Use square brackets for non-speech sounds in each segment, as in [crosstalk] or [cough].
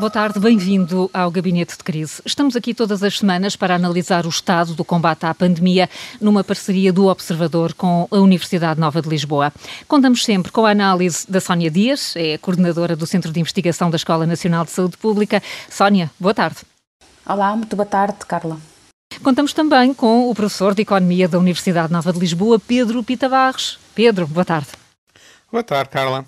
Boa tarde, bem-vindo ao Gabinete de Crise. Estamos aqui todas as semanas para analisar o estado do combate à pandemia numa parceria do Observador com a Universidade Nova de Lisboa. Contamos sempre com a análise da Sónia Dias, é coordenadora do Centro de Investigação da Escola Nacional de Saúde Pública. Sónia, boa tarde. Olá, muito boa tarde, Carla. Contamos também com o professor de Economia da Universidade Nova de Lisboa, Pedro Pita Barros. Pedro, boa tarde. Boa tarde, Carla.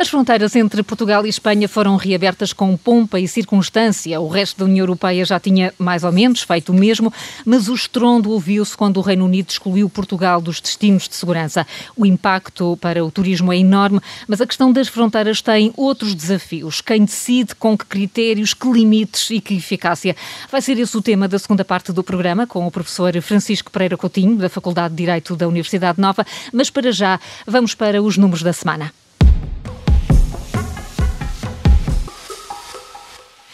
As fronteiras entre Portugal e Espanha foram reabertas com pompa e circunstância. O resto da União Europeia já tinha mais ou menos feito o mesmo, mas o estrondo ouviu-se quando o Reino Unido excluiu Portugal dos destinos de segurança. O impacto para o turismo é enorme, mas a questão das fronteiras tem outros desafios. Quem decide, com que critérios, que limites e que eficácia? Vai ser esse o tema da segunda parte do programa, com o professor Francisco Pereira Coutinho, da Faculdade de Direito da Universidade Nova. Mas para já, vamos para os números da semana.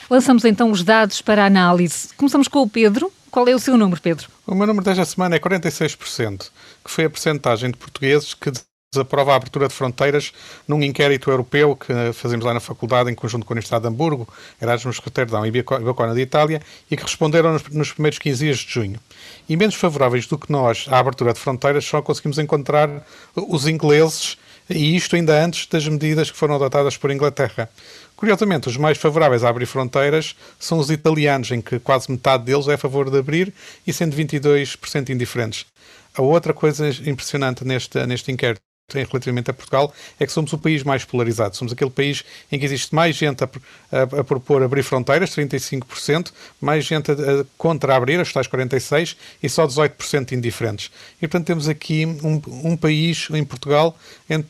Lançamos então os dados para análise. Começamos com o Pedro. Qual é o seu número, Pedro? O meu número desta semana é 46%, que foi a percentagem de portugueses que desaprova a abertura de fronteiras num inquérito europeu que fazemos lá na faculdade em conjunto com a Universidade de Hamburgo, Erasmus Rotterdam e Bacona de Itália e que responderam nos, nos, primeiros 15 dias de junho. E menos favoráveis do que nós à abertura de fronteiras só conseguimos encontrar os ingleses e isto ainda antes das medidas que foram adotadas por Inglaterra. Curiosamente, os mais favoráveis a abrir fronteiras são os italianos, em que quase metade deles é a favor de abrir e sendo 22% indiferentes. A outra coisa impressionante neste, neste inquérito relativamente a Portugal é que somos o país mais polarizado. Somos aquele país em que existe mais gente a, a, a propor abrir fronteiras, 35%, mais gente a, contra abrir, as tais 46%, e só 18% indiferentes. E, portanto, temos aqui um, um país, em Portugal,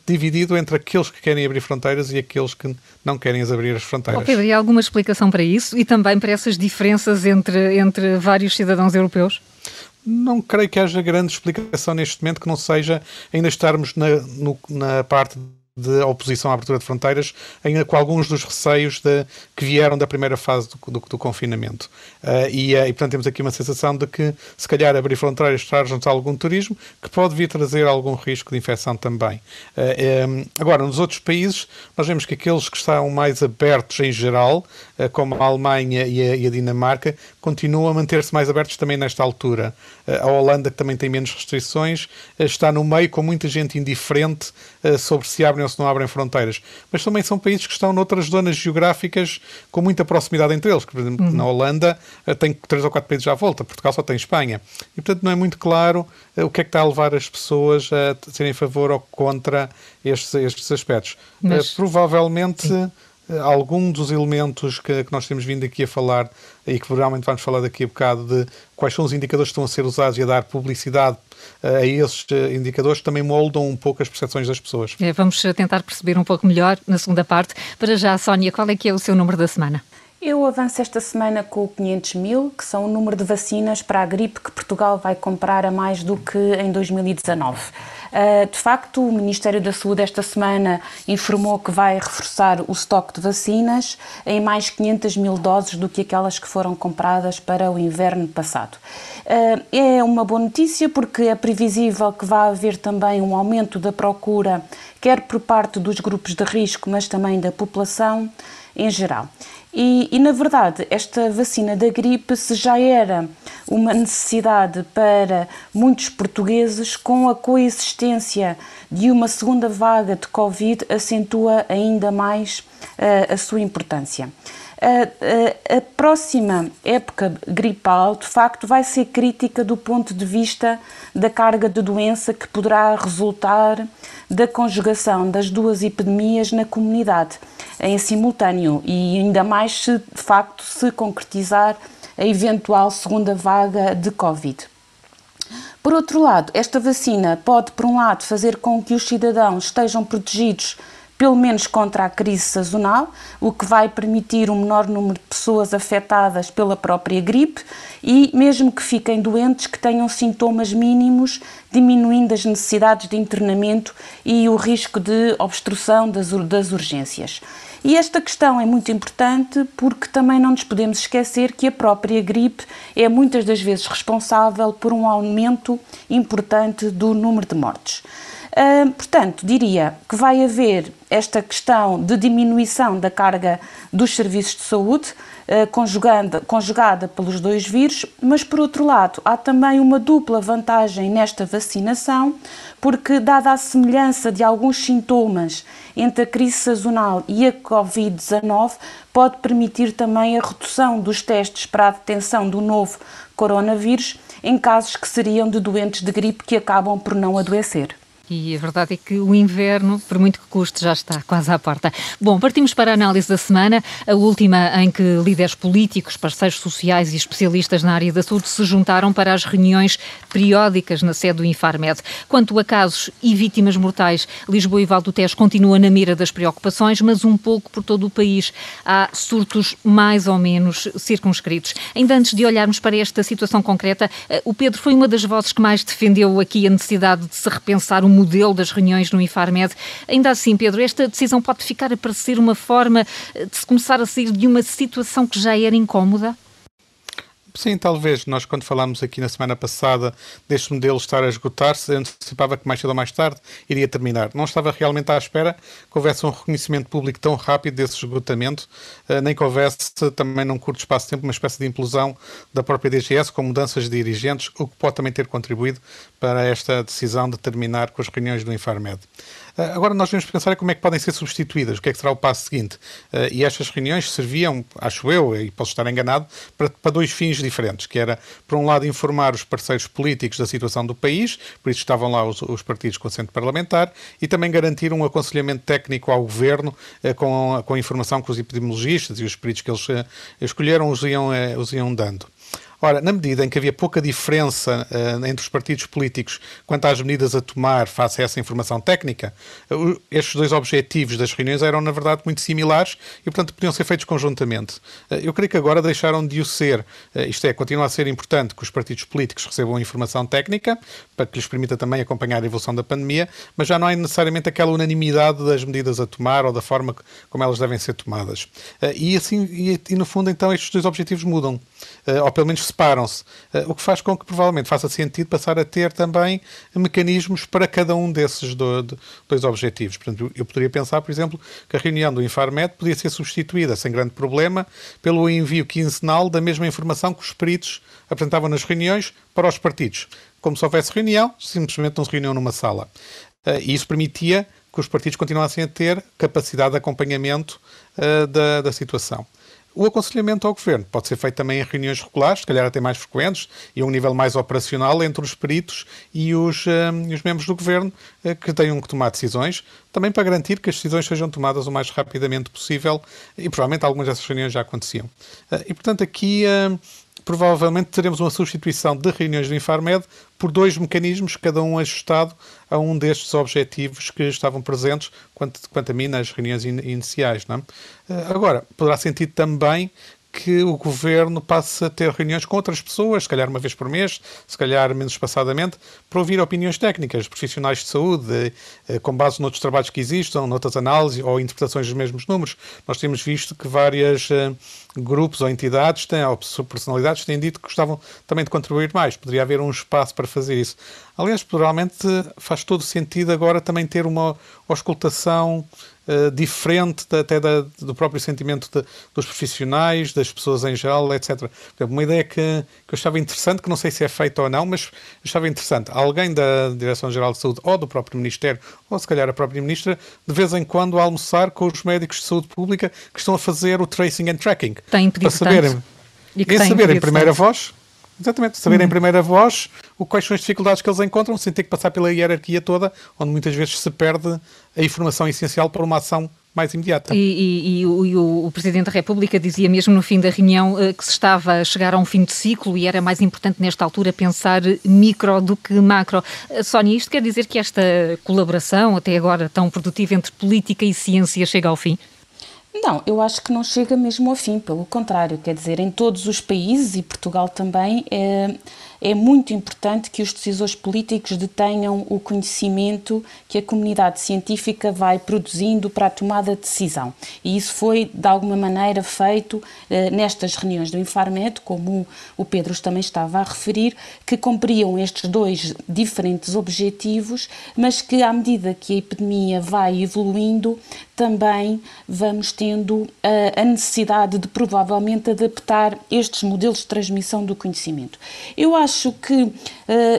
dividido entre aqueles que querem abrir fronteiras e aqueles que não querem abrir as fronteiras. Oh, Pedro, e alguma explicação para isso e também para essas diferenças entre, entre vários cidadãos europeus? Não creio que haja grande explicação neste momento que não seja ainda estarmos na, no, na parte de oposição à abertura de fronteiras, ainda com alguns dos receios de, que vieram da primeira fase do, do, do confinamento. Uh, e, uh, e, portanto, temos aqui uma sensação de que, se calhar, abrir fronteiras traz-nos algum turismo, que pode vir trazer algum risco de infecção também. Uh, um, agora, nos outros países, nós vemos que aqueles que estão mais abertos em geral, como a Alemanha e a, e a Dinamarca, continuam a manter-se mais abertos também nesta altura. a Holanda, que também tem menos restrições, está no meio com muita gente indiferente sobre se abrem ou se não abrem fronteiras. Mas também são países que estão noutras zonas geográficas com muita proximidade entre eles. Por exemplo, uhum. na Holanda eh, tem três ou quatro países à volta, Portugal só tem Espanha. E, portanto, não é muito claro eh, o que é que está a levar as pessoas a serem a favor ou contra estes, estes aspectos. Mas... Provavelmente. Sim algum dos elementos que, que, nós temos vindo aqui a falar e que provavelmente vamos falar daqui a bocado de quais são os indicadores que estão a ser usados e a dar publicidade a esses eh, indicadores também moldam um pouco as percepções das pessoas. É, vamos tentar perceber um pouco melhor na segunda parte. Para já, Sónia, qual é que é o seu número da semana? Eu avanço esta semana com 500 mil, que são o número de vacinas para a gripe que Portugal vai comprar a mais do que em 2019. Uh, de facto, o Ministério da Saúde esta semana informou que vai reforçar o estoque de vacinas em mais 500 mil doses do que aquelas que foram compradas para o inverno passado. Uh, é uma boa notícia porque é previsível que vá haver também um aumento da procura, quer por parte dos grupos de risco, mas também da população em geral. E, e, na verdade, esta vacina da gripe, se já era uma necessidade para muitos portugueses, com a coexistência de uma segunda vaga de Covid, acentua ainda mais uh, a sua importância. A, a, próxima época gripal, de facto, vai ser crítica do ponto de vista da carga de doença que poderá resultar da conjugação das duas epidemias na comunidade em simultâneo e ainda mais se de facto se concretizar a eventual segunda vaga de Covid. Por outro lado, esta vacina pode, por um lado, fazer com que os cidadãos estejam protegidos pelo menos contra a crise sazonal, o que vai permitir um menor número de pessoas afetadas pela própria gripe e, mesmo que fiquem doentes, que tenham sintomas mínimos, diminuindo as necessidades de internamento e o risco de obstrução das, das urgências. E esta questão é muito importante porque também não nos podemos esquecer que a própria gripe é muitas das vezes responsável por um aumento importante do número de mortes. Portanto, diria que vai haver esta questão de diminuição da carga dos serviços de saúde, uh, conjugada, conjugada pelos dois vírus, mas por outro lado, há também uma dupla vantagem nesta vacinação, porque, dada a semelhança de alguns sintomas entre a crise sazonal e a Covid-19, pode permitir também a redução dos testes para a detecção do novo coronavírus em casos que seriam de doentes de gripe que acabam por não adoecer. E a verdade é que o inverno, por muito que custe, já está quase à porta. Bom, partimos para a análise da semana, a última em que líderes políticos, parceiros sociais e especialistas na área da saúde se juntaram para as reuniões periódicas na sede do Infarmed. Quanto a casos e vítimas mortais, Lisboa e Valdo Tejo continua na mira das preocupações, mas um pouco por todo o país. Há surtos mais ou menos circunscritos. Ainda antes de olharmos para esta situação concreta, eh, o Pedro foi uma das vozes que mais defendeu aqui a necessidade de se repensar o modelo das reuniões no Infarmed. Ainda assim, Pedro, esta decisão pode ficar a parecer uma forma eh, de se começar a sair de uma situação que já era incómoda? Sim, talvez. Nós, quando falámos aqui na semana passada deste modelo estar a esgotar-se, antecipava que mais cedo ou mais tarde iria terminar. Não estava realmente à espera que houvesse um reconhecimento público tão rápido desse esgotamento, eh, nem que houvesse também num curto espaço de tempo uma espécie de implosão da própria DGS com mudanças de dirigentes, o que pode também ter contribuído para esta decisão de terminar com as reuniões do Infarmed. Eh, agora nós devemos pensar como é que podem ser substituídas, o que é que será o passo seguinte. Eh, e estas reuniões serviam, acho eu, e posso estar enganado, para, para dois fins diferentes, que era, por um lado, informar os parceiros políticos da situação do país, por isso estavam lá os, os partidos com assento parlamentar, e também garantir um aconselhamento técnico ao governo eh, com, com a informação que os epidemiologistas e os peritos que eles escolheram os iam, os iam dando. Ora, na medida em que havia pouca diferença uh, entre os partidos políticos quanto às medidas a tomar face a essa informação técnica, uh, estes dois objetivos das reuniões eram, na verdade, muito similares e, portanto, podiam ser feitos conjuntamente. Uh, eu creio que agora deixaram de o ser. isto é, continua a ser importante que os partidos políticos recebam informação técnica para que lhes permita também acompanhar a evolução da pandemia, mas já não é necessariamente aquela unanimidade das medidas a tomar ou da forma como elas devem ser tomadas. e, assim, e, e, no fundo, então, estes dois objetivos mudam. ou pelo menos separam-se, eh, o que faz com que provavelmente faça sentido passar a ter também mecanismos para cada um desses dois objetivos. Portanto, eu poderia pensar, por exemplo, que a reunião do Infarmed podia ser substituída sem grande problema pelo envio quinzenal da mesma informação que os peritos apresentavam nas reuniões para os partidos. Como se houvesse reunião, simplesmente não se reuniam numa sala. Eh, e isso permitia que os partidos continuassem a ter capacidade de acompanhamento uh, da, da situação. O aconselhamento ao governo pode ser feito também em reuniões regulares, se calhar até mais frequentes, e a um nível mais operacional entre os peritos e os, um, os membros do governo uh, que tenham que tomar decisões, também para garantir que as decisões sejam tomadas o mais rapidamente possível, e provavelmente algumas dessas reuniões já aconteciam. Uh, e portanto, aqui. Uh, provavelmente teremos uma substituição de reuniões do Infarmed por dois mecanismos, cada um ajustado a um destes objetivos que estavam presentes, quanto, quanto a mim, nas reuniões in, iniciais. Não é? Eh, agora, poderá sentido também que o governo passe a ter reuniões com outras pessoas, se calhar uma vez por mês, se calhar menos espaçadamente, para ouvir opiniões técnicas, profissionais de saúde, eh, com base noutros trabalhos que existam, noutras análises ou interpretações dos mesmos números. Nós temos visto que vários eh, grupos ou entidades têm, ou personalidades têm dito que gostavam também de contribuir mais. Poderia haver um espaço para fazer isso. Aliás, provavelmente faz todo sentido agora também ter uma auscultação uh, diferente de, até da, do próprio sentimento de, dos profissionais, das pessoas em geral, etc. Uma ideia que, que eu estava interessante, que não sei se é feita ou não, mas estava interessante. Alguém da Direção-Geral de Saúde ou do próprio Ministério, ou se calhar a própria Ministra, de vez em quando almoçar com os médicos de saúde pública que estão a fazer o tracing and tracking. Tem para saberem, tanto. E que saber em primeira tanto. voz Exatamente, saber em uhum. primeira voz o, quais são as dificuldades que eles encontram sem ter que passar pela hierarquia toda, onde muitas vezes se perde a informação essencial para uma ação mais imediata. E, e, e, o, e, o, Presidente da República dizia mesmo no fim da reunião eh, que se estava a chegar a um fim de ciclo e era mais importante nesta altura pensar micro do que macro. Eh, Sónia, isto quer dizer que esta colaboração, até agora tão produtiva entre política e ciência, chega ao fim? Não, eu acho que não chega mesmo ao fim, pelo contrário, quer dizer, em todos os países e Portugal também, é, é muito importante que os decisores políticos detenham o conhecimento que a comunidade científica vai produzindo para a tomada de decisão. E isso foi, de alguma maneira, feito eh, nestas reuniões do Infarmed, como o Pedro também estava a referir, que cumpriam estes dois diferentes objetivos, mas que, à medida que a epidemia vai evoluindo, também vamos tendo a, a necessidade de provavelmente adaptar estes modelos de transmissão do conhecimento. Eu acho que, uh,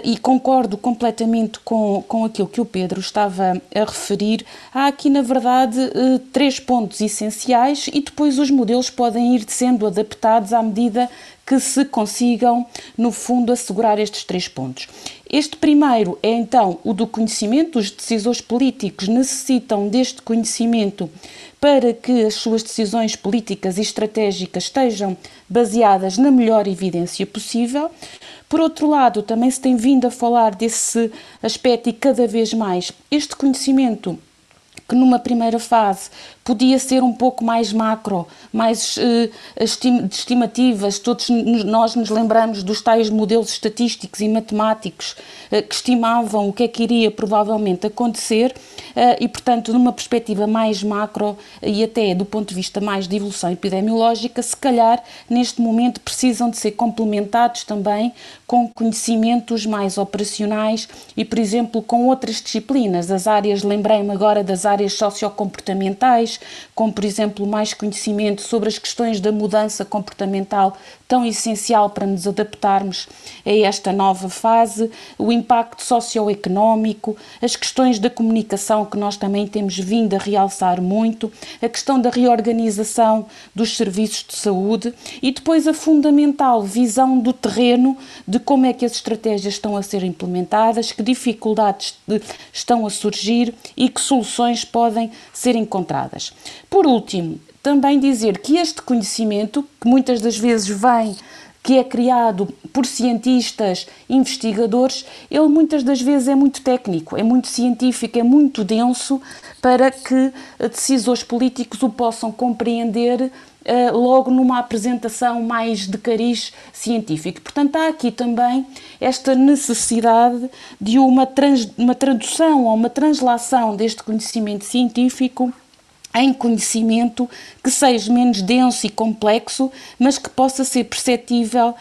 e concordo completamente com, com aquilo que o Pedro estava a referir, há aqui, na verdade, uh, três pontos essenciais e depois os modelos podem ir sendo adaptados à medida que se consigam, no fundo, assegurar estes três pontos. Este primeiro é então o do conhecimento. Os decisores políticos necessitam deste conhecimento para que as suas decisões políticas e estratégicas estejam baseadas na melhor evidência possível. Por outro lado, também se tem vindo a falar desse aspecto e cada vez mais este conhecimento que numa primeira fase podia ser um pouco mais macro, mais uh, estimativas. Todos nós nos lembramos dos tais modelos estatísticos e matemáticos uh, que estimavam o que é que iria provavelmente acontecer uh, e, portanto, numa perspectiva mais macro e até do ponto de vista mais de evolução epidemiológica, se calhar neste momento precisam de ser complementados também com conhecimentos mais operacionais e, por exemplo, com outras disciplinas. As áreas, lembrei-me agora das áreas sociocomportamentais, como por exemplo mais conhecimento sobre as questões da mudança comportamental tão essencial para nos adaptarmos a esta nova fase, o impacto socioeconómico, as questões da comunicação que nós também temos vindo a realçar muito, a questão da reorganização dos serviços de saúde e depois a fundamental visão do terreno de como é que as estratégias estão a ser implementadas, que dificuldades estão a surgir e que soluções podem ser encontradas. Por último, também dizer que este conhecimento, que muitas das vezes vem que é criado por cientistas, investigadores, ele muitas das vezes é muito técnico, é muito científico, é muito denso para que decisores políticos o possam compreender uh, logo numa apresentação mais de cariz científico. Portanto, há aqui também esta necessidade de uma, trans, uma tradução ou uma translação deste conhecimento científico em conhecimento que seja menos denso e complexo, mas que possa ser perceptível uh,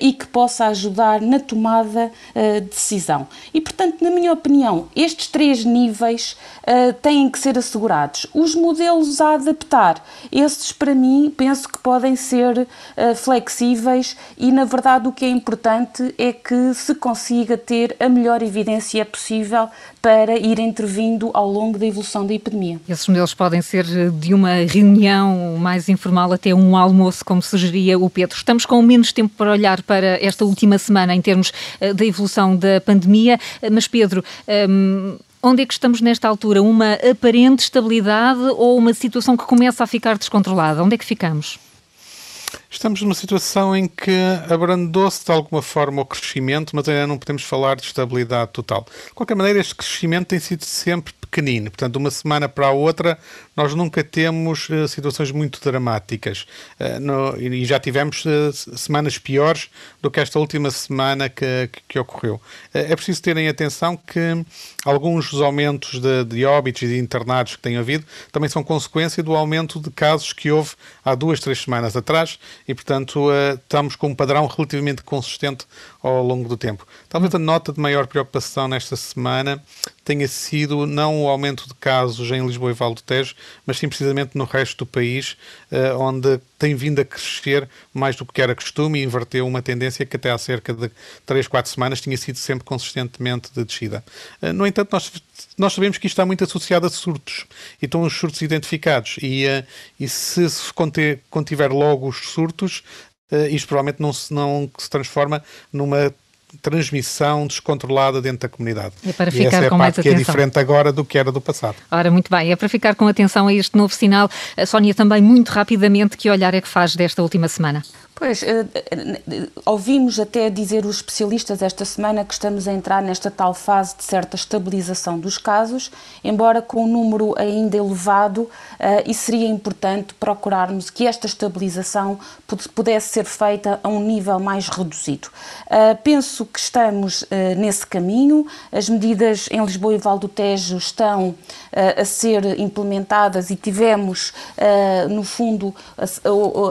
e que possa ajudar na tomada uh, de decisão. E, portanto, na minha opinião, estes três níveis uh, têm que ser assegurados. Os modelos a adaptar, esses para mim penso que podem ser flexíveis e, na verdade, o que é importante é que se consiga ter a melhor evidência possível para ir intervindo ao longo da evolução da epidemia. Esses modelos podem ser de uma reunião mais informal até um almoço, como sugeria o Pedro. Estamos com menos tempo para olhar para esta última semana em termos eh, da evolução da pandemia, eh, mas Pedro. Ehm, Onde é que estamos nesta altura? Uma aparente estabilidade ou uma situação que começa a ficar descontrolada? Onde é que ficamos? Estamos numa situação em que abrandou-se de alguma forma o crescimento, mas ainda não podemos falar de estabilidade total. De qualquer maneira, este crescimento tem sido sempre pequenino. Portanto, de uma semana para a outra, nós nunca temos uh, situações muito dramáticas. Uh, no, e já tivemos uh, semanas piores do que esta última semana que, que, que ocorreu. é preciso terem atenção que alguns dos aumentos de, de óbitos e de internados que têm havido também são consequência do aumento de casos que houve há duas, três semanas atrás e, portanto, estamos com um padrão relativamente consistente ao longo do tempo. Talvez a nota de maior preocupação nesta semana tenha sido não o aumento de casos em Lisboa e Val do Tejo, mas sim precisamente no resto do país, eh, onde tem vindo a crescer mais do que era costume e inverteu uma tendência que até há cerca de 3, 4 semanas tinha sido sempre consistentemente de descida. Eh, no entanto, nós, nós sabemos que isto está muito associado a surtos e estão os surtos identificados e, eh, e se se contiver logo os surtos, isto provavelmente não se, não se transforma numa transmissão descontrolada dentro da comunidade. É para ficar e essa é a com parte mais que atenção. é diferente agora do que era do passado. Ora, muito bem, é para ficar com atenção a este novo sinal. A Sónia, também muito rapidamente, que olhar é que faz desta última semana? Pois, uh, uh, ouvimos até dizer os especialistas esta semana que estamos a entrar nesta tal fase de certa estabilização dos casos, embora com um número ainda elevado, uh, e seria importante procurarmos que esta estabilização pudesse ser feita a um nível mais reduzido. penso que estamos nesse caminho, as medidas em Lisboa e Val do Tejo estão a ser implementadas e tivemos, no fundo,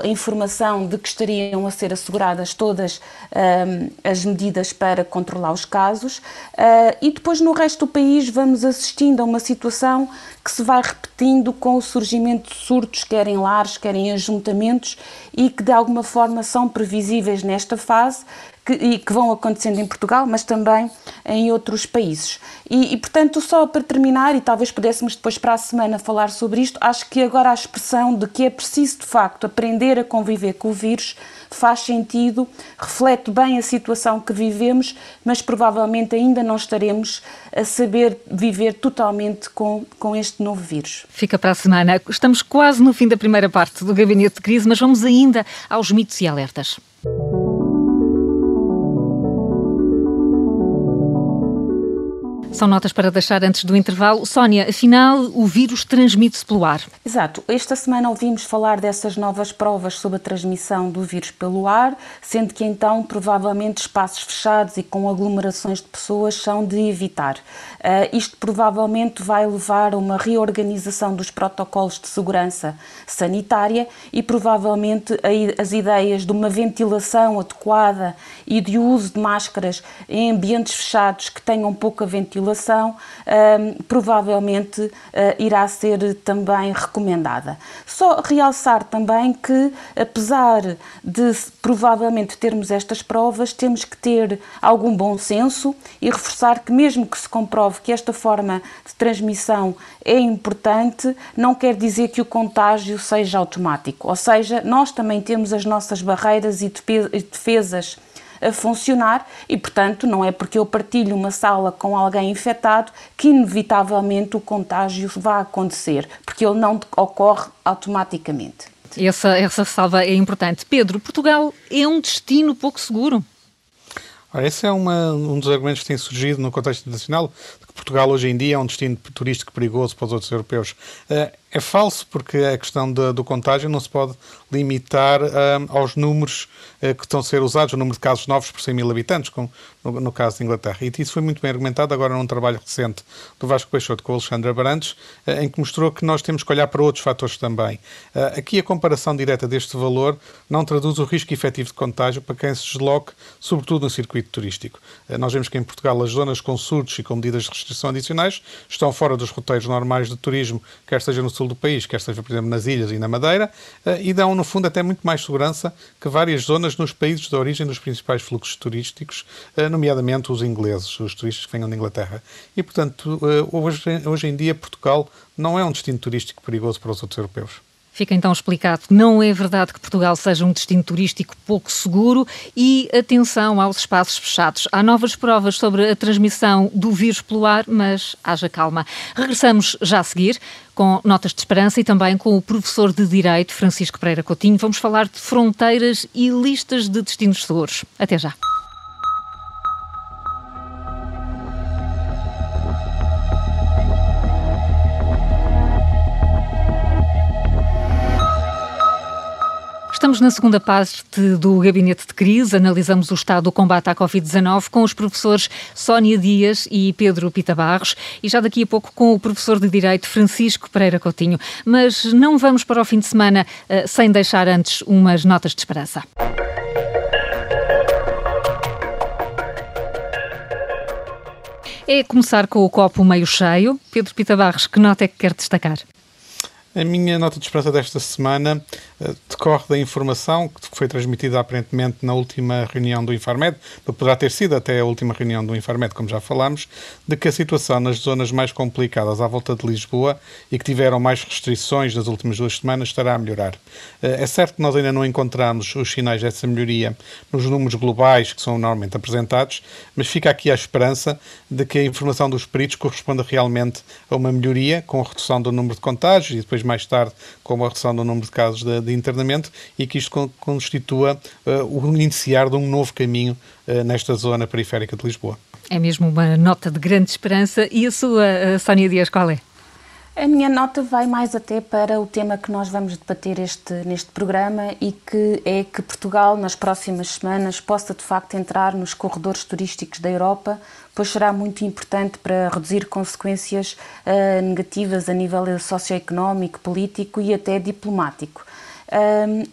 a informação de que estaria estariam a ser asseguradas todas um, as medidas para controlar os casos, uh, e depois no resto do país vamos assistindo a uma situação que se vai repetindo com o surgimento de surtos, quer em lares, quer em ajuntamentos, e que de alguma forma são previsíveis nesta fase que, e que vão acontecendo em Portugal, mas também em outros países. E, e, portanto, só para terminar, e talvez pudéssemos depois para a semana falar sobre isto, acho que agora a expressão de que é preciso de facto aprender a conviver com o vírus faz sentido, reflete bem a situação que vivemos, mas provavelmente ainda não estaremos a saber viver totalmente com, com este novo vírus. Fica para a semana. Estamos quase no fim da primeira parte do Gabinete de Crise, mas vamos ainda aos mitos e alertas. São notas para deixar antes do intervalo. Sónia, afinal, o vírus transmite-se pelo ar. Exato. Esta semana ouvimos falar dessas novas provas sobre a transmissão do vírus pelo ar, sendo que então provavelmente espaços fechados e com aglomerações de pessoas são de evitar. Uh, isto provavelmente vai levar a uma reorganização dos protocolos de segurança sanitária e provavelmente as ideias de uma ventilação adequada e de uso de máscaras em ambientes fechados que tenham pouca ventilação população, provavelmente uh, irá ser também recomendada. Só realçar também que, apesar de provavelmente termos estas provas, temos que ter algum bom senso e reforçar que, mesmo que se comprove que esta forma de transmissão é importante, não quer dizer que o contágio seja automático. Ou seja, nós também temos as nossas barreiras e defesas a funcionar e, portanto, não é porque eu partilho uma sala com alguém infectado que inevitavelmente o contágio vai acontecer, porque ele não ocorre automaticamente. Essa, essa salva é importante. Pedro, Portugal é um destino pouco seguro? Ora, esse é uma, um dos argumentos que tem surgido no contexto internacional, de que Portugal hoje em dia é um destino turístico perigoso para os outros europeus. Uh, é falso, porque a questão do contágio não se pode limitar uh, aos números uh, que estão a ser usados, o número de casos novos por 100 mil habitantes, como no, no, caso da Inglaterra. E isso foi muito bem argumentado agora num trabalho recente do Vasco Peixoto com o Alexandre Abrantes, uh, em que mostrou que nós temos que olhar para outros fatores também. aqui a comparação direta deste valor não traduz o risco efetivo de contágio para quem se desloque, sobretudo no circuito turístico. nós vemos que em Portugal as zonas com surtos e com medidas de restrição adicionais estão fora dos roteiros normais de turismo, quer seja no sul do país, quer seja, por exemplo, nas ilhas e na Madeira, eh, e dão, no fundo, até muito mais segurança que várias zonas nos países de origem dos principais fluxos turísticos, eh, nomeadamente os ingleses, os turistas que venham da Inglaterra. E, portanto, eh, hoje, hoje em dia, Portugal não é um destino turístico perigoso para os outros europeus. Fica então explicado que não é verdade que Portugal seja um destino turístico pouco seguro e atenção aos espaços fechados. Há novas provas sobre a transmissão do vírus pelo ar, mas haja calma. Regressamos já a seguir com notas de esperança e também com o professor de Direito, Francisco Pereira Coutinho. Vamos falar de fronteiras e listas de destinos seguros. Até já. Estamos na segunda parte do Gabinete de Crise. Analisamos o estado do combate à Covid-19 com os professores Sónia Dias e Pedro Pita Barros e já daqui a pouco com o professor de Direito Francisco Pereira Coutinho. Mas não vamos para o fim de semana uh, sem deixar antes umas notas de esperança. É começar com o copo meio cheio. Pedro Pita Barros, que nota é que quer destacar? A minha nota de esperança desta semana uh, decorre da informação que foi transmitida aparentemente na última reunião do Infarmed, poderá ter sido até a última reunião do Infarmed, como já falámos, de que a situação nas zonas mais complicadas à volta de Lisboa e que tiveram mais restrições nas últimas duas semanas estará a melhorar. Uh, é certo que nós ainda não encontramos os sinais dessa melhoria nos números globais que são normalmente apresentados, mas fica aqui a esperança de que a informação dos peritos corresponda realmente a uma melhoria com a redução do número de contágios e depois mais tarde com a redução do número de casos de, de internamento e que isto constitua uh, o iniciar de um novo caminho uh, nesta zona periférica de Lisboa. É mesmo uma nota de grande esperança. E a sua, Sónia Dias, qual é? A minha nota vai mais até para o tema que nós vamos debater este, neste programa e que é que Portugal, nas próximas semanas, possa de facto entrar nos corredores turísticos da Europa, pois será muito importante para reduzir consequências uh, negativas a nível socioeconómico, político e até diplomático.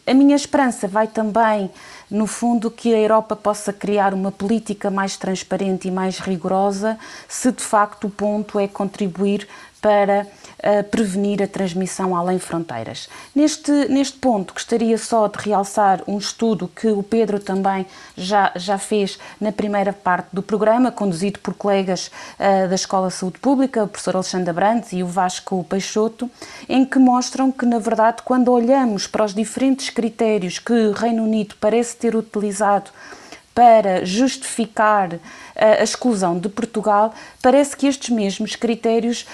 A minha esperança vai também no fundo, que a Europa possa criar uma política mais transparente e mais rigorosa, se de facto o ponto é contribuir para uh, prevenir a transmissão além fronteiras. Neste, neste ponto, gostaria só de realçar um estudo que o Pedro também já, já fez na primeira parte do programa, conduzido por colegas uh, da Escola de Saúde Pública, o professor Alexandre Brandes e o Vasco Peixoto, em que mostram que, na verdade, quando olhamos para os diferentes critérios que o Reino Unido parece ter utilizado para justificar a exclusão de Portugal, parece que estes mesmos critérios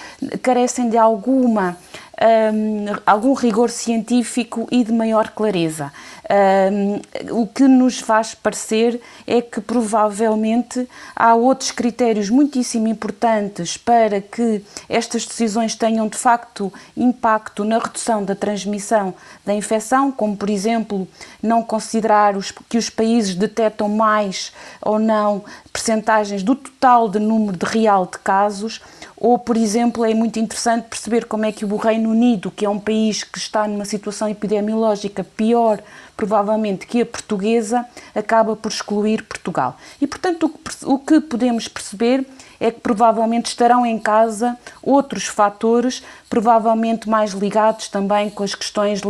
carecem de alguma um, algum rigor científico e de maior clareza. Um, o que nos faz parecer é que provavelmente há outros critérios muitíssimo importantes para que estas decisões tenham de facto impacto na redução da transmissão da infecção, como por exemplo não considerar os, que os países detectam mais ou não percentagens do total de número de real de casos ou, por exemplo, é muito interessante perceber como é que o Reino Unido, que é um país que está numa situação epidemiológica pior, provavelmente, que a portuguesa, acaba por excluir Portugal. E, portanto, o que podemos perceber é que provavelmente estarão em casa outros fatores, provavelmente mais ligados também com as questões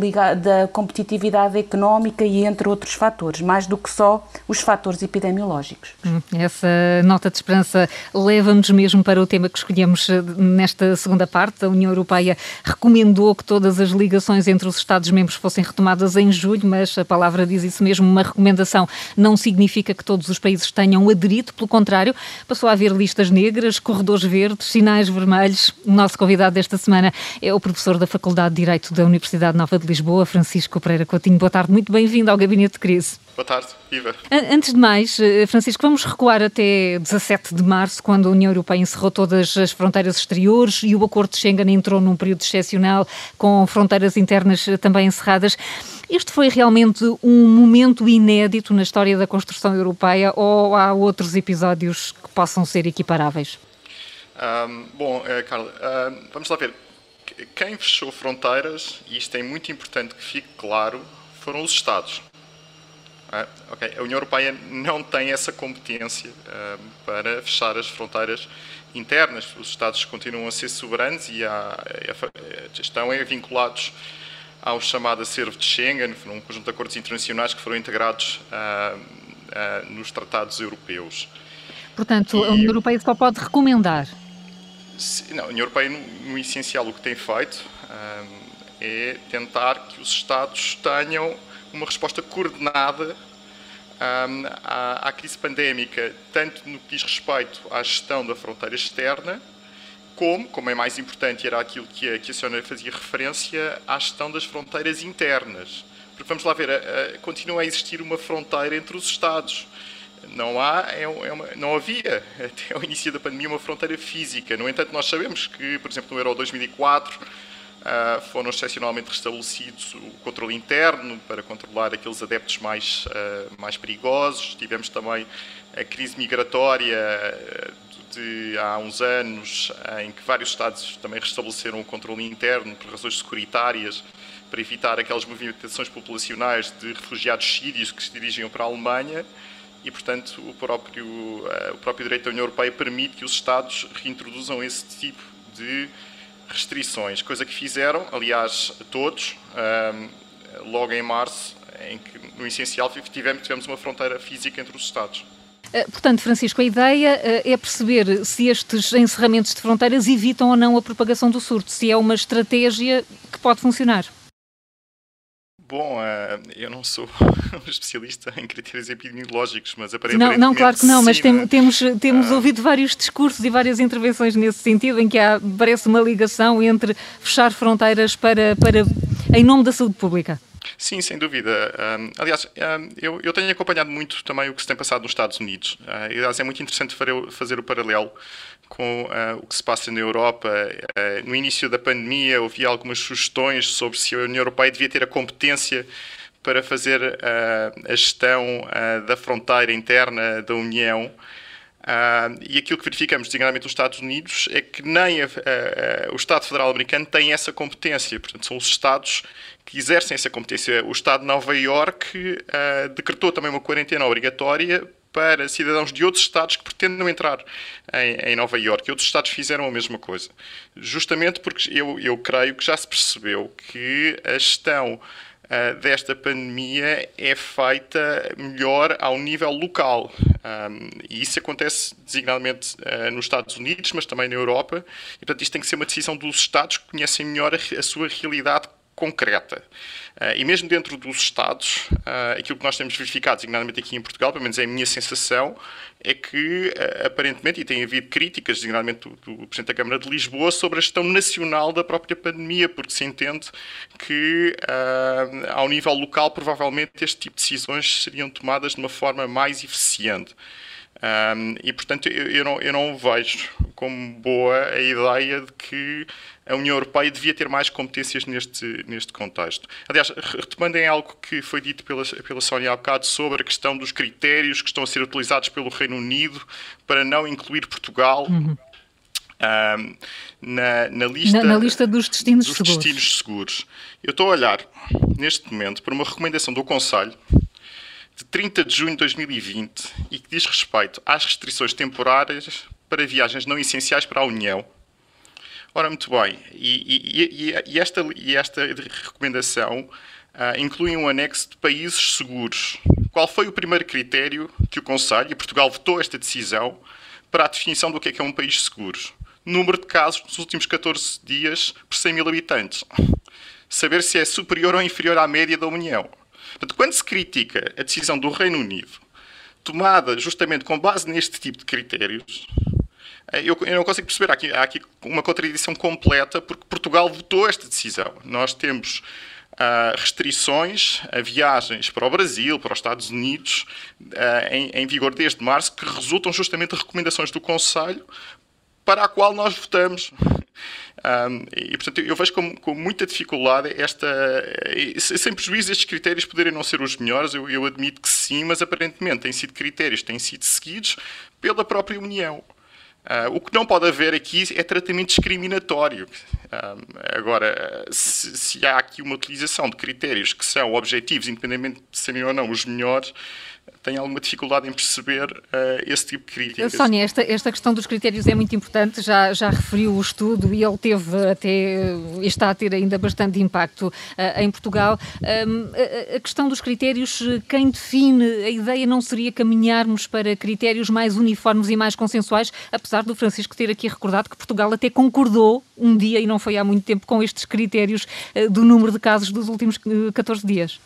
da competitividade económica e entre outros fatores, mais do que só os fatores epidemiológicos. Hum, essa nota de esperança leva-nos mesmo para o tema que escolhemos eh, nesta segunda parte. A União Europeia recomendou que todas as ligações entre os Estados-membros fossem retomadas em julho, mas a palavra diz isso mesmo, uma recomendação não significa que todos os países tenham aderido, pelo contrário, passou a haver listas negras, corredores verdes, sinais vermelhos. O nosso convidado desta semana é o professor da Faculdade de Direito da Universidade Nova de Lisboa, Francisco Pereira Coutinho. Boa tarde, muito bem-vindo ao Gabinete de Crise. Boa tarde, Iva. Antes de mais, eh, Francisco, vamos recuar até 17 de março, quando a União Europeia encerrou todas as fronteiras exteriores e o Acordo de Schengen entrou num período excepcional, com fronteiras internas também encerradas. Este foi realmente um momento inédito na história da construção europeia ou há outros episódios que possam ser equiparáveis? Um, bom, uh, Carla, uh, vamos lá ver. Quem fechou fronteiras, e isto é muito importante que fique claro, foram os Estados. Uh, okay. A União Europeia não tem essa competência para fechar as fronteiras internas. Os Estados continuam a ser soberanos e a, a, estão é, vinculados ao chamado acervo de Schengen, um conjunto de acordos internacionais que foram integrados uh, uh, nos tratados europeus. Portanto, e, a União Europeia só pode recomendar? Não, a União Europeia, no, no, essencial, o que tem feito uh, é tentar que os Estados tenham uma resposta coordenada à, à crise pandémica, tanto no que diz respeito à gestão da fronteira externa, como, como é mais importante, era aquilo que a, que a senhora fazia referência, à gestão das fronteiras internas. Porque vamos lá ver, a, a, continua a existir uma fronteira entre os Estados. Não, há, é, é uma, não havia, [laughs] até ao início da pandemia, uma fronteira física. No entanto, nós sabemos que, por exemplo, no Euro 2004, uh, foram excepcionalmente restabelecidos o controle interno para controlar aqueles adeptos mais, uh, mais perigosos. Tivemos também a crise migratória de há uns anos, em que vários Estados também restabeleceram o controle interno por razões securitárias, para evitar aquelas movimentações populacionais de refugiados sírios que se dirigiam para a Alemanha, e, portanto, o próprio, uh, o próprio direito da União Europeia permite que os Estados reintroduzam esse tipo de restrições, coisa que fizeram, aliás, todos, uh, logo em março, em que, no essencial, tivemos, tivemos uma fronteira física entre os Estados. Eh, portanto, Francisco, a ideia eh, é perceber se estes encerramentos de fronteiras evitam ou não a propagação do surto, se é uma estratégia que pode funcionar. Bom, uh, eu não sou [laughs] um especialista em critérios epidemiológicos, mas aparentemente. Não, não claro que não, mas tem, é? temos, temos uh, ouvido vários discursos e várias intervenções nesse sentido, em que há, parece uma ligação entre fechar fronteiras para, para, em nome da saúde pública. Sim, sem dúvida. Um, aliás, um, eu, eu, tenho acompanhado muito também o que se tem passado nos Estados Unidos. Uh, aliás, é muito interessante fazer o paralelo com uh, o que se passa na Europa. Uh, no início da pandemia, ouvi algumas sugestões sobre se a União Europeia devia ter a competência para fazer a gestão da fronteira interna da União. Uh, e aquilo que verificamos, designadamente nos Estados Unidos, é que nem a, a, a, o Estado Federal Americano tem essa competência. Portanto, são os Estados que exercem essa competência. O Estado de Nova Iorque uh, decretou também uma quarentena obrigatória para cidadãos de outros Estados que pretendam entrar em, em Nova Iorque. Outros Estados fizeram a mesma coisa. Justamente porque eu, eu creio que já se percebeu que a gestão uh, desta pandemia é feita melhor ao nível local. Um, e isso acontece designadamente uh, nos Estados Unidos, mas também na Europa. E, portanto, isto tem que ser uma decisão dos Estados que conhecem melhor a, a sua realidade concreta. Uh, e mesmo dentro dos Estados, uh, aquilo que nós temos verificado, designadamente aqui em Portugal, pelo menos é a minha sensação, é que, uh, aparentemente, e tem havido críticas, designadamente do, do, Presidente da Câmara de Lisboa, sobre a gestão nacional da própria pandemia, porque se entende que, ao nível local, provavelmente este tipo de decisões seriam tomadas de uma forma mais eficiente. Um, e, portanto, eu, eu, não, eu não vejo como boa a ideia de que a União Europeia devia ter mais competências neste, neste contexto. Aliás, retomando em algo que foi dito pela, pela Sónia há bocado sobre a questão dos critérios que estão a ser utilizados pelo Reino Unido para não incluir Portugal. Uhum. Um, na, na, lista, na, na, lista dos destinos dos seguros. destinos seguros. Eu estou a olhar, neste momento, para uma recomendação do Conselho de 30 de junho de 2020 e que diz respeito às restrições temporárias para viagens não essenciais para a União. Ora, muito bem, e, e, e esta, e esta recomendação uh, inclui um anexo de países seguros. Qual foi o primeiro critério que o Conselho, e Portugal votou esta decisão, para a definição do que é, que é um país seguro? Número de casos nos últimos 14 dias por 100 mil habitantes. Saber se é superior ou inferior à média da União. Portanto, quando se critica a decisão do Reino Unido, tomada justamente com base neste tipo de critérios, eh, eu, eu não consigo perceber. Há aqui, há aqui uma contradição completa, porque Portugal votou esta decisão. Nós temos Uh, restrições a viagens para o Brasil, para os Estados Unidos, uh, em, em, vigor desde março, que resultam justamente de recomendações do Conselho para a qual nós votamos. Um, e, portanto, eu vejo com, com, muita dificuldade esta. Sem prejuízo estes critérios poderem não ser os melhores, eu, eu admito que sim, mas aparentemente têm sido critérios têm sido seguidos pela própria União. Uh, o que não pode haver aqui é tratamento discriminatório. Uh, agora, se, se, há aqui uma utilização de critérios que são objetivos, independentemente de serem ou não os melhores, tenho alguma dificuldade em perceber uh, esse tipo de críticas. Sónia, esta, esta questão dos critérios é muito importante, já, já referiu o estudo e ele teve até, está a ter ainda bastante impacto uh, em Portugal. Um, a, a, questão dos critérios, quem define, a ideia não seria caminharmos para critérios mais uniformes e mais consensuais, apesar do Francisco ter aqui recordado que Portugal até concordou um dia, e não foi há muito tempo, com estes critérios uh, do número de casos dos últimos 14 dias.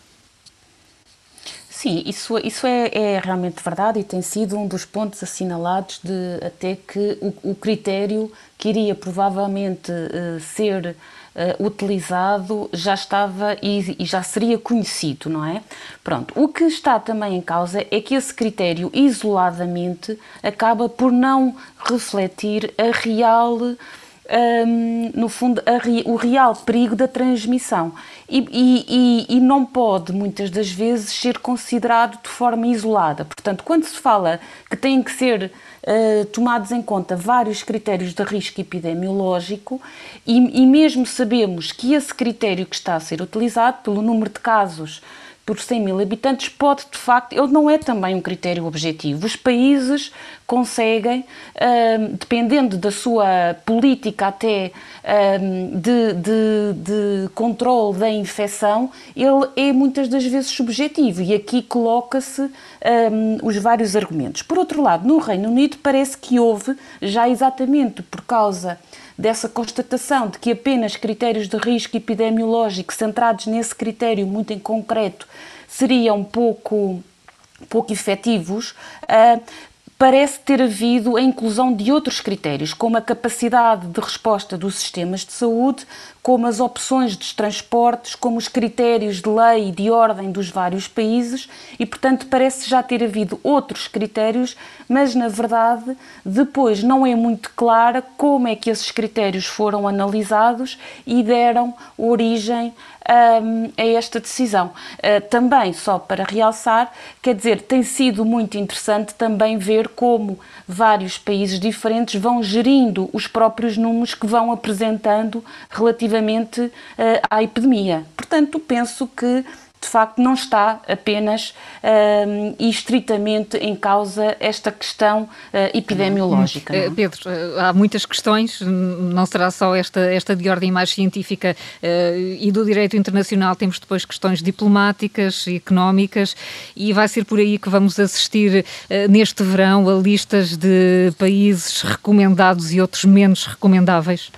Sim, isso, isso é, é, realmente verdade e tem sido um dos pontos assinalados de até que o, o critério que iria provavelmente uh, ser uh, utilizado já estava e, e, já seria conhecido, não é? Pronto, o que está também em causa é que esse critério isoladamente acaba por não refletir a real um, no fundo, o real perigo da transmissão e, e, e, não pode, muitas das vezes, ser considerado de forma isolada. Portanto, quando se fala que têm que ser uh, tomados em conta vários critérios de risco epidemiológico e, e mesmo sabemos que esse critério que está a ser utilizado, pelo número de casos por 100 mil habitantes pode, de facto, ele não é também um critério objetivo. Os países conseguem, hum, dependendo da sua política até hum, de, de, de controle da infecção, ele é muitas das vezes subjetivo e aqui coloca-se hum, os vários argumentos. Por outro lado, no Reino Unido parece que houve, já exatamente por causa dessa constatação de que apenas critérios de risco epidemiológico centrados nesse critério muito em concreto seriam pouco pouco efetivos, uh, parece ter havido a inclusão de outros critérios, como a capacidade de resposta dos sistemas de saúde, como as opções de transportes, como os critérios de lei e de ordem dos vários países e, portanto, parece já ter havido outros critérios, mas na verdade depois não é muito clara como é que esses critérios foram analisados e deram origem um, a esta decisão. Uh, também, só para realçar, quer dizer, tem sido muito interessante também ver como vários países diferentes vão gerindo os próprios números que vão apresentando relativamente uh, à epidemia. Portanto, penso que de facto não está apenas uh, e estritamente em causa esta questão uh, epidemiológica. É? Pedro, eh, há muitas questões, não será só esta, esta de ordem mais científica e do direito internacional, temos depois questões diplomáticas, económicas e vai ser por aí que vamos assistir neste verão a listas de países recomendados e outros menos recomendáveis?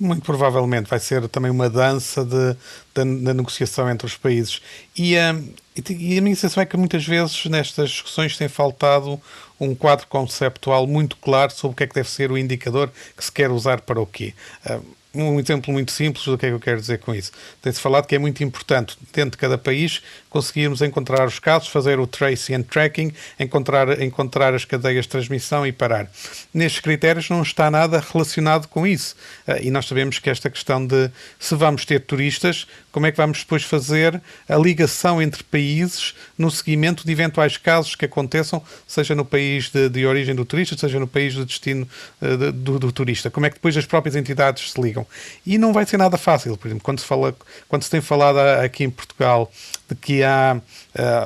Muito provavelmente vai ser também uma dança de, de, de negociação entre os países. E, um, e, a minha sensação é que muitas vezes nestas discussões tem faltado um quadro conceptual muito claro sobre o que é que deve ser o indicador que se quer usar para o quê. Um, um exemplo muito simples do que é que eu quero dizer com isso. Tem-se falado que é muito importante, dentro de cada país, conseguirmos encontrar os casos, fazer o tracing and tracking, encontrar, encontrar as cadeias de transmissão e parar. Nestes critérios não está nada relacionado com isso. Ah, e nós sabemos que esta questão de se vamos ter turistas, como é que vamos depois fazer a ligação entre países no seguimento de eventuais casos que aconteçam, seja no país de, de origem do turista, seja no país de destino de, do, do turista. Como é que depois as próprias entidades se ligam? E não vai ser nada fácil. Por exemplo, quando se, fala, quando se tem falado aqui em Portugal de que há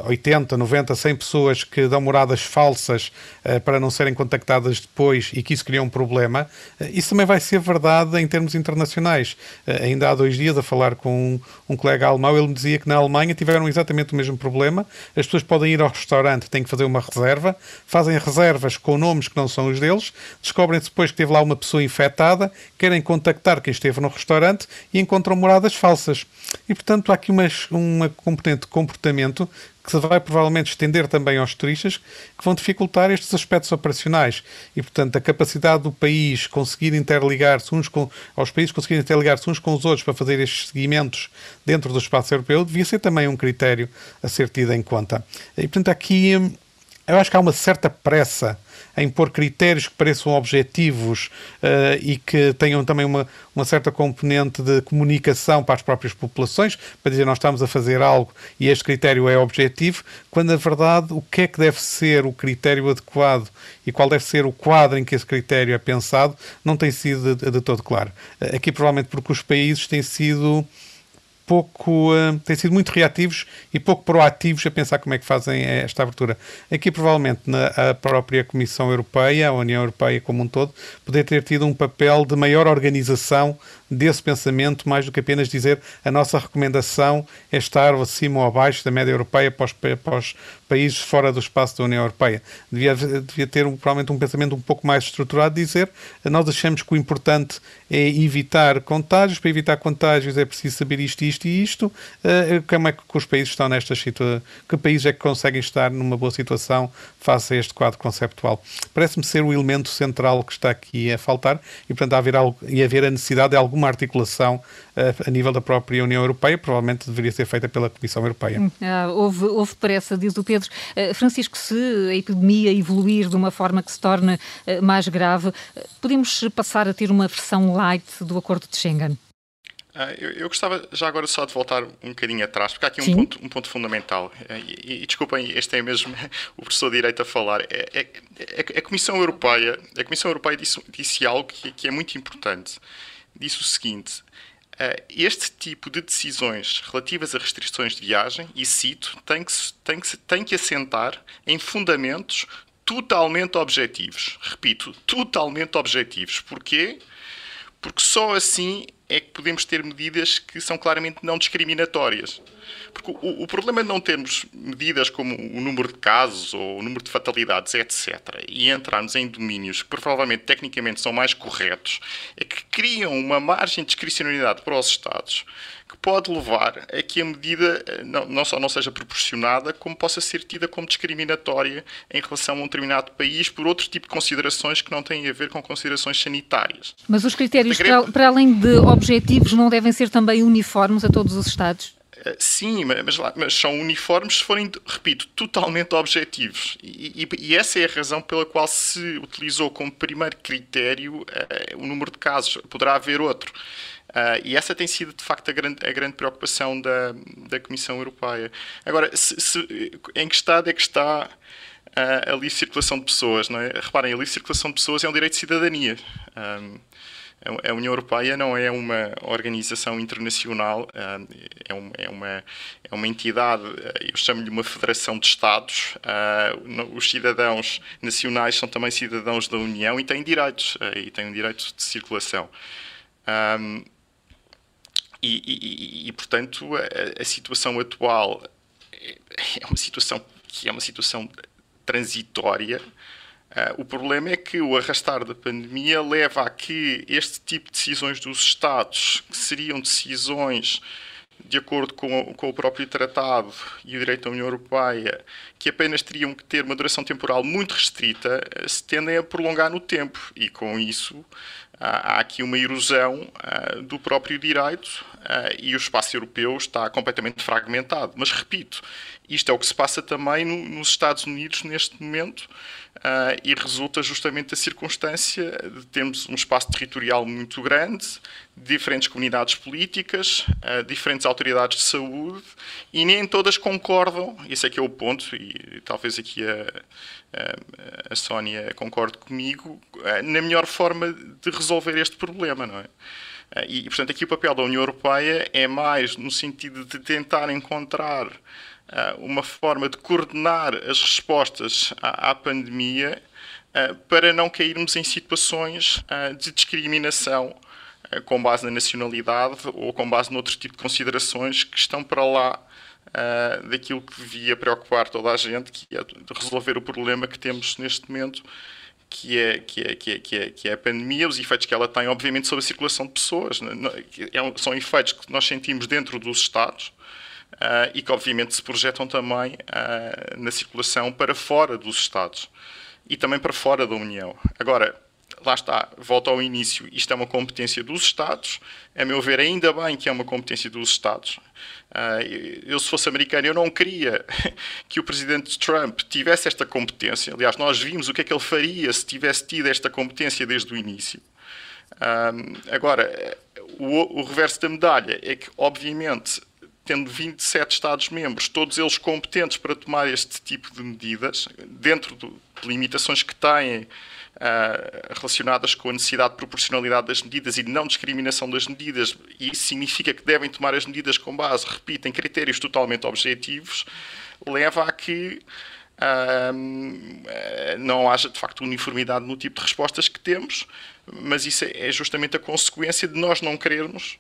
uh, 80, 90, 100 pessoas que dão moradas falsas uh, para não serem contactadas depois e que isso cria um problema, uh, isso também vai ser verdade em termos internacionais. Ainda há dois dias, a falar com um, um, colega alemão, ele me dizia que na Alemanha tiveram exatamente o mesmo problema. As pessoas podem ir ao restaurante, têm que fazer uma reserva, fazem reservas com nomes que não são os deles, descobrem-se depois que teve lá uma pessoa infectada, querem contactar quem esteve no restaurante e encontram moradas falsas. E, portanto, há aqui uma, uma componente de comportamento que se vai provavelmente estender também aos turistas, que vão dificultar estes aspectos operacionais. E, portanto, a capacidade do país conseguir interligar-se uns com, aos países conseguirem interligar-se uns com os outros para fazer estes seguimentos dentro do espaço europeu, devia ser também um critério a ser tido em conta. E, portanto, aqui eu acho que há uma certa pressa em pôr critérios que pareçam objetivos uh, e que tenham também uma, uma certa componente de comunicação para as próprias populações, para dizer nós estamos a fazer algo e este critério é objetivo, quando na verdade o que é que deve ser o critério adequado e qual deve ser o quadro em que esse critério é pensado não tem sido de, de todo claro. Uh, aqui provavelmente porque os países têm sido pouco, uh, têm sido muito reativos e pouco proativos a pensar como é que fazem esta abertura. Aqui, provavelmente, na própria Comissão Europeia, a União Europeia como um todo, poder ter tido um papel de maior organização desse pensamento, mais do que apenas dizer a nossa recomendação é estar acima ou abaixo da média europeia para os, para os países fora do espaço da União Europeia. Devia, devia ter provavelmente um pensamento um pouco mais estruturado, dizer nós achamos que o importante é evitar contágios, para evitar contágios é preciso saber isto, isto e isto, uh, como é que os países estão nestas situações, que países é que conseguem estar numa boa situação face a este quadro conceptual. Parece-me ser o elemento central que está aqui a faltar e, portanto, haver algo, e haver a necessidade de alguma articulação uh, a nível da própria União Europeia, provavelmente deveria ser feita pela Comissão Europeia. Hum, ah, houve, houve pressa, diz o Pedro. Uh, Francisco, se a epidemia evoluir de uma forma que se torne uh, mais grave, podemos passar a ter uma versão light do Acordo de Schengen? Uh, eu, eu, gostava já agora só de voltar um bocadinho atrás, porque há aqui um ponto, um ponto, fundamental. E, e, desculpem, este é mesmo [laughs] o professor de Direito a falar. É, é, é, a Comissão Europeia, a Comissão Europeia disse, disse algo que, que, é muito importante. Disse o seguinte: uh, este tipo de decisões relativas a restrições de viagem, e cito, tem que, tem que, tem que assentar em fundamentos totalmente objetivos. Repito, totalmente objetivos. Porquê? Porque só assim é que podemos ter medidas que são claramente não discriminatórias. Porque o, o, problema de não termos medidas como o número de casos ou o número de fatalidades, etc., e entrarmos em domínios que provavelmente tecnicamente são mais corretos, é que criam uma margem de discricionalidade para os Estados que pode levar a que a medida eh, não, não só não seja proporcionada, como possa ser tida como discriminatória em relação a um determinado país por outro tipo de considerações que não têm a ver com considerações sanitárias. Mas os critérios, para, para além de objetivos, não devem ser também uniformes a todos os Estados? Eh, sim, mas, mas, são uniformes se forem, repito, totalmente objetivos. E, e, e, essa é a razão pela qual se utilizou como primeiro critério uh, o número de casos. Poderá haver outro. Uh, e essa tem sido, de facto, a grande, a grande preocupação da, da Comissão Europeia. Agora, se, se, em que estado é que está uh, a livre circulação de pessoas? Não é? Reparem, a livre circulação de pessoas é um direito de cidadania. Um, a União Europeia não é uma organização internacional, é uma, é uma, é uma entidade, eu chamo-lhe uma federação de Estados. Os cidadãos nacionais são também cidadãos da União e têm direitos, e têm direitos de circulação. E, e, e portanto, a, a situação atual é uma situação que é uma situação transitória Uh, o problema é que o arrastar da pandemia leva a que este tipo de decisões dos Estados, que seriam decisões de acordo com, com, o próprio tratado e o direito da União Europeia, que apenas teriam que ter uma duração temporal muito restrita, eh, se tendem a prolongar no tempo. E com isso há, aqui uma erosão uh, do próprio direito uh, e o espaço europeu está completamente fragmentado. Mas repito, isto é o que se passa também no, nos Estados Unidos neste momento. E resulta justamente da circunstância de termos um espaço territorial muito grande, diferentes comunidades políticas, diferentes autoridades de saúde, e nem todas concordam, esse é que é o ponto, e, e talvez aqui a, a, Sónia concorde comigo, uh, na melhor forma de resolver este problema, não é? E, portanto, aqui o papel da União Europeia é mais no sentido de tentar encontrar eh, uma forma de coordenar as respostas à, à pandemia para não cairmos em situações de discriminação com base na nacionalidade ou com base noutro tipo de considerações que estão para lá daquilo que devia preocupar toda a gente, que é resolver o problema que temos neste momento que é, que, é, que, é, que, é, que é a pandemia, os efeitos que ela tem, obviamente, sobre a circulação de pessoas. É são efeitos que nós sentimos dentro dos Estados, uh, e que obviamente se projetam também uh, na circulação para fora dos Estados e também para fora da União. Agora, lá está, volto ao início, isto é uma competência dos Estados, a meu ver, ainda bem que é uma competência dos Estados. Uh, eu, se fosse americano, eu não queria [laughs] que o presidente Trump tivesse esta competência. Aliás, nós vimos o que é que ele faria se tivesse tido esta competência desde o início. agora, o, o reverso da medalha é que, obviamente, tendo 27 Estados-membros, todos eles competentes para tomar este tipo de medidas, dentro de limitações que têm uh, relacionadas com a necessidade de proporcionalidade das medidas e não discriminação das medidas, e isso significa que devem tomar as medidas com base, repito, em critérios totalmente objetivos, leva a que uh, não haja de facto uniformidade no tipo de respostas que temos, mas isso é justamente a consequência de nós não querermos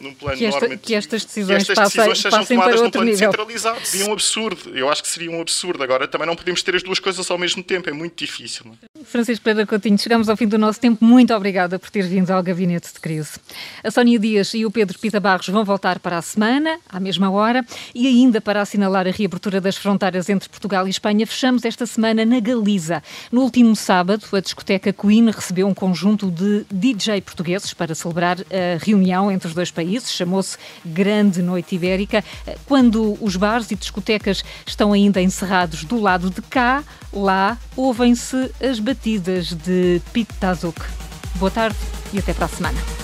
num plano que, esta, que estas decisões, que estas decisões passem, sejam tomadas num plano nível. centralizado. Seria um absurdo. Eu acho que seria um absurdo. Agora, também não podemos ter as duas coisas ao mesmo tempo. É muito difícil. É? Francisco Pereira Coutinho, chegamos ao fim do nosso tempo. Muito obrigada por ter vindo ao Gabinete de Crise. A Sónia Dias e o Pedro Pita Barros vão voltar para a semana, à mesma hora, e ainda para assinalar a reabertura das fronteiras entre Portugal e Espanha, fechamos esta semana na Galiza. No último sábado, a discoteca Queen recebeu um conjunto de DJ portugueses para celebrar a reunião entre os dois países chamou-se Grande Noite Ibérica. Quando os bares e discotecas estão ainda encerrados do lado de cá, lá ouvem-se as batidas de Pete Tazuk. Boa tarde e até para a semana.